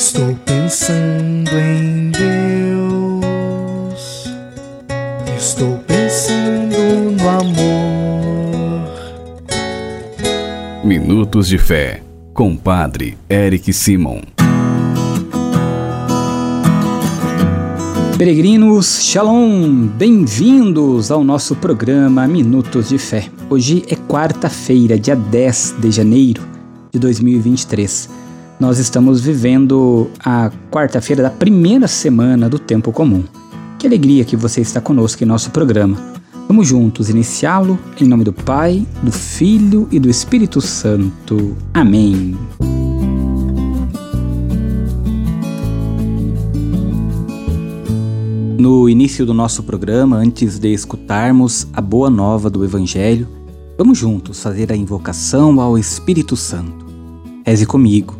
Estou pensando em Deus. Estou pensando no amor. Minutos de Fé, com Padre Eric Simon. Peregrinos, Shalom! Bem-vindos ao nosso programa Minutos de Fé. Hoje é quarta-feira, dia 10 de janeiro de 2023. Nós estamos vivendo a quarta-feira da primeira semana do Tempo Comum. Que alegria que você está conosco em nosso programa. Vamos juntos iniciá-lo em nome do Pai, do Filho e do Espírito Santo. Amém. No início do nosso programa, antes de escutarmos a boa nova do Evangelho, vamos juntos fazer a invocação ao Espírito Santo. Reze comigo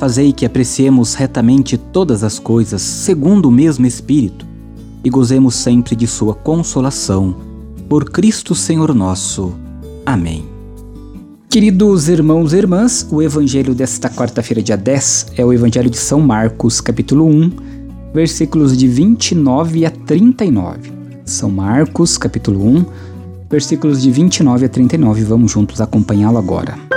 Fazei que apreciemos retamente todas as coisas segundo o mesmo Espírito e gozemos sempre de Sua consolação. Por Cristo Senhor nosso. Amém. Queridos irmãos e irmãs, o evangelho desta quarta-feira, dia 10, é o evangelho de São Marcos, capítulo 1, versículos de 29 a 39. São Marcos, capítulo 1, versículos de 29 a 39. Vamos juntos acompanhá-lo agora.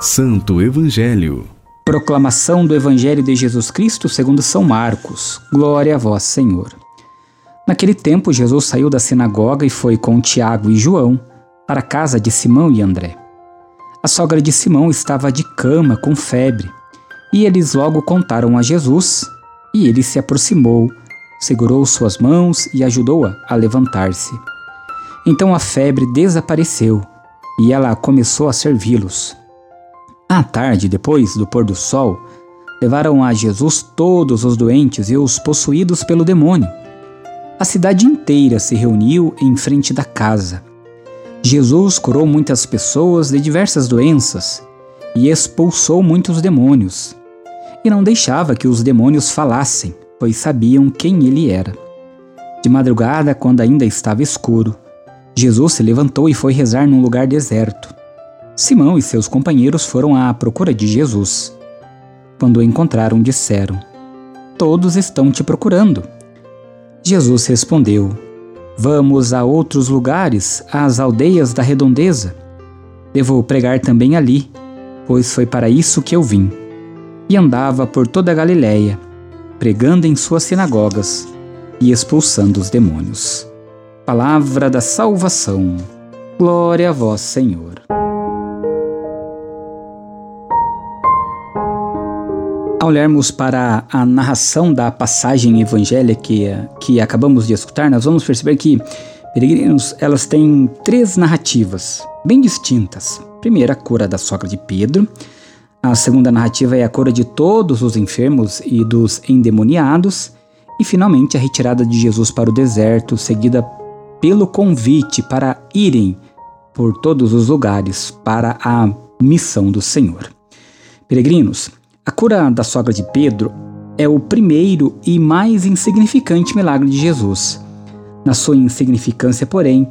Santo Evangelho. Proclamação do Evangelho de Jesus Cristo segundo São Marcos. Glória a vós, Senhor. Naquele tempo, Jesus saiu da sinagoga e foi com Tiago e João para a casa de Simão e André. A sogra de Simão estava de cama com febre, e eles logo contaram a Jesus, e ele se aproximou, segurou suas mãos e ajudou-a a, a levantar-se. Então a febre desapareceu, e ela começou a servi-los. À tarde, depois do pôr do sol, levaram a Jesus todos os doentes e os possuídos pelo demônio. A cidade inteira se reuniu em frente da casa. Jesus curou muitas pessoas de diversas doenças e expulsou muitos demônios. E não deixava que os demônios falassem, pois sabiam quem ele era. De madrugada, quando ainda estava escuro, Jesus se levantou e foi rezar num lugar deserto. Simão e seus companheiros foram à procura de Jesus. Quando o encontraram, disseram: Todos estão te procurando. Jesus respondeu: Vamos a outros lugares, às aldeias da redondeza. Devo pregar também ali, pois foi para isso que eu vim. E andava por toda a Galiléia, pregando em suas sinagogas e expulsando os demônios. Palavra da salvação. Glória a vós, Senhor. Olharmos para a narração da passagem evangélica que, que acabamos de escutar, nós vamos perceber que peregrinos elas têm três narrativas bem distintas. Primeira, a cura da sogra de Pedro. A segunda narrativa é a cura de todos os enfermos e dos endemoniados. E finalmente a retirada de Jesus para o deserto, seguida pelo convite para irem por todos os lugares para a missão do Senhor. Peregrinos, a cura da sogra de Pedro é o primeiro e mais insignificante milagre de Jesus. Na sua insignificância, porém,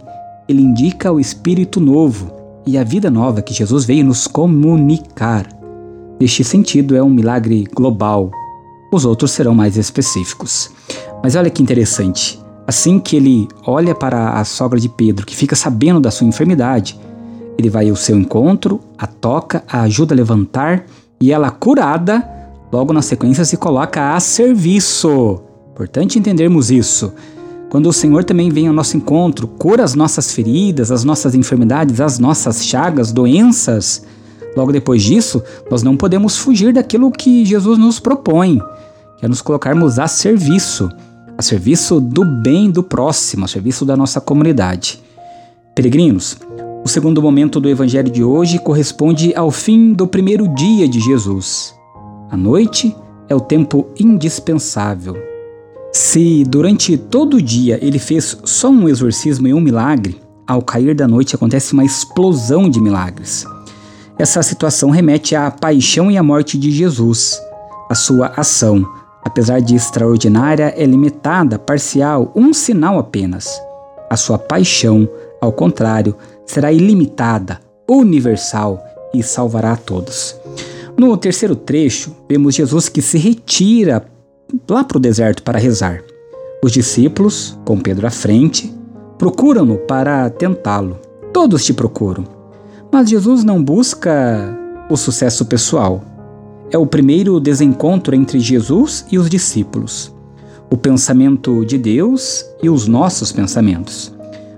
ele indica o espírito novo e a vida nova que Jesus veio nos comunicar. Neste sentido, é um milagre global. Os outros serão mais específicos. Mas olha que interessante. Assim que ele olha para a sogra de Pedro, que fica sabendo da sua enfermidade, ele vai ao seu encontro, a toca, a ajuda a levantar e ela curada, logo na sequência se coloca a serviço. Importante entendermos isso. Quando o Senhor também vem ao nosso encontro, cura as nossas feridas, as nossas enfermidades, as nossas chagas, doenças. Logo depois disso, nós não podemos fugir daquilo que Jesus nos propõe, que é nos colocarmos a serviço, a serviço do bem do próximo, a serviço da nossa comunidade. Peregrinos, o segundo momento do evangelho de hoje corresponde ao fim do primeiro dia de Jesus. À noite, é o tempo indispensável. Se durante todo o dia ele fez só um exorcismo e um milagre, ao cair da noite acontece uma explosão de milagres. Essa situação remete à paixão e à morte de Jesus. A sua ação, apesar de extraordinária, é limitada, parcial, um sinal apenas. A sua paixão, ao contrário, será ilimitada, universal e salvará a todos. No terceiro trecho, vemos Jesus que se retira lá para o deserto para rezar. Os discípulos, com Pedro à frente, procuram-no para tentá-lo. Todos te procuram. Mas Jesus não busca o sucesso pessoal. É o primeiro desencontro entre Jesus e os discípulos, o pensamento de Deus e os nossos pensamentos.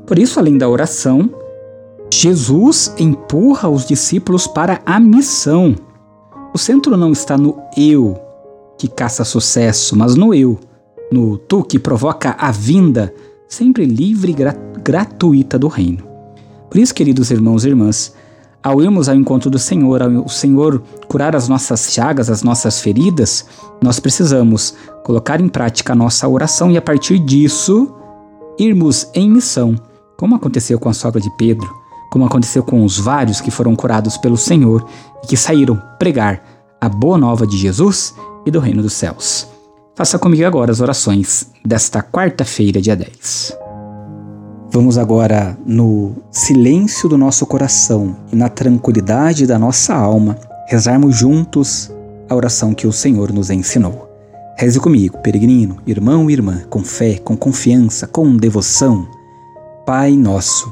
Por isso, além da oração, Jesus empurra os discípulos para a missão. O centro não está no eu que caça sucesso, mas no eu, no tu que provoca a vinda sempre livre e gratuita do reino. Por isso, queridos irmãos e irmãs, ao irmos ao encontro do Senhor, ao o Senhor curar as nossas chagas, as nossas feridas, nós precisamos colocar em prática a nossa oração e a partir disso irmos em missão, como aconteceu com a sogra de Pedro, como aconteceu com os vários que foram curados pelo Senhor e que saíram pregar a boa nova de Jesus e do reino dos céus. Faça comigo agora as orações desta quarta-feira, dia 10. Vamos agora, no silêncio do nosso coração e na tranquilidade da nossa alma, rezarmos juntos a oração que o Senhor nos ensinou. Reze comigo, peregrino, irmão e irmã, com fé, com confiança, com devoção. Pai nosso,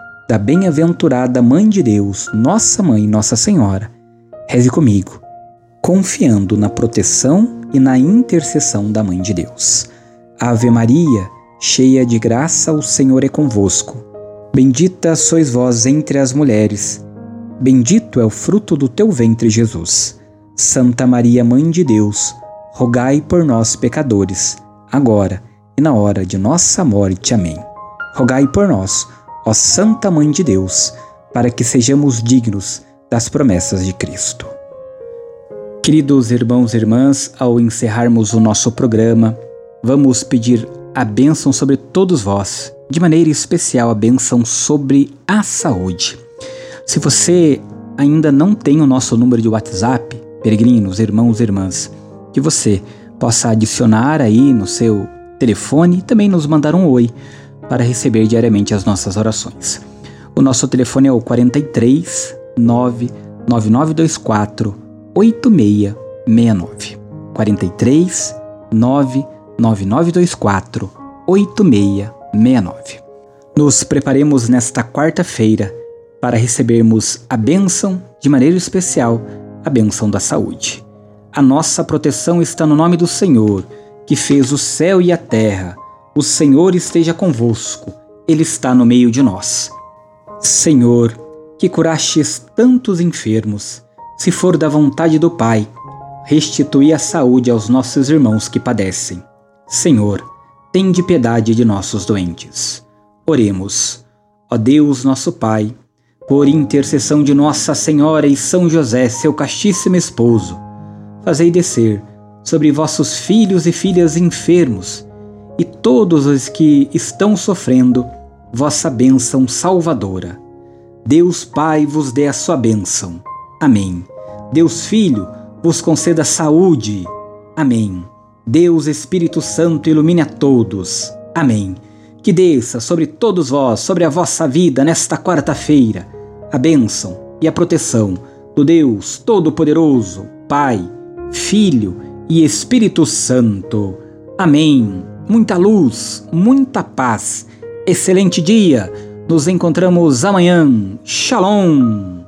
da bem-aventurada Mãe de Deus, Nossa Mãe, Nossa Senhora, reze comigo, confiando na proteção e na intercessão da Mãe de Deus. Ave Maria, cheia de graça, o Senhor é convosco. Bendita sois vós entre as mulheres. Bendito é o fruto do teu ventre, Jesus. Santa Maria, Mãe de Deus, rogai por nós, pecadores, agora e na hora de nossa morte. Amém. Rogai por nós, ó Santa Mãe de Deus, para que sejamos dignos das promessas de Cristo. Queridos irmãos e irmãs, ao encerrarmos o nosso programa, vamos pedir a bênção sobre todos vós, de maneira especial a bênção sobre a saúde. Se você ainda não tem o nosso número de WhatsApp, peregrinos, irmãos e irmãs, que você possa adicionar aí no seu telefone e também nos mandar um oi para receber diariamente as nossas orações. O nosso telefone é o 43 99924 8669. 43 99924 9924 8669. Nos preparemos nesta quarta-feira para recebermos a bênção, de maneira especial, a bênção da saúde. A nossa proteção está no nome do Senhor, que fez o céu e a terra. O Senhor esteja convosco, Ele está no meio de nós. Senhor, que curastes tantos enfermos, se for da vontade do Pai, restitui a saúde aos nossos irmãos que padecem. Senhor, tende piedade de nossos doentes. Oremos. Ó Deus, nosso Pai, por intercessão de Nossa Senhora e São José, seu castíssimo esposo, fazei descer sobre vossos filhos e filhas enfermos e todos os que estão sofrendo vossa bênção salvadora. Deus Pai vos dê a sua bênção. Amém. Deus Filho vos conceda saúde. Amém. Deus Espírito Santo ilumine a todos. Amém. Que desça sobre todos vós, sobre a vossa vida nesta quarta-feira, a bênção e a proteção do Deus Todo-Poderoso, Pai, Filho e Espírito Santo. Amém. Muita luz, muita paz. Excelente dia. Nos encontramos amanhã. Shalom.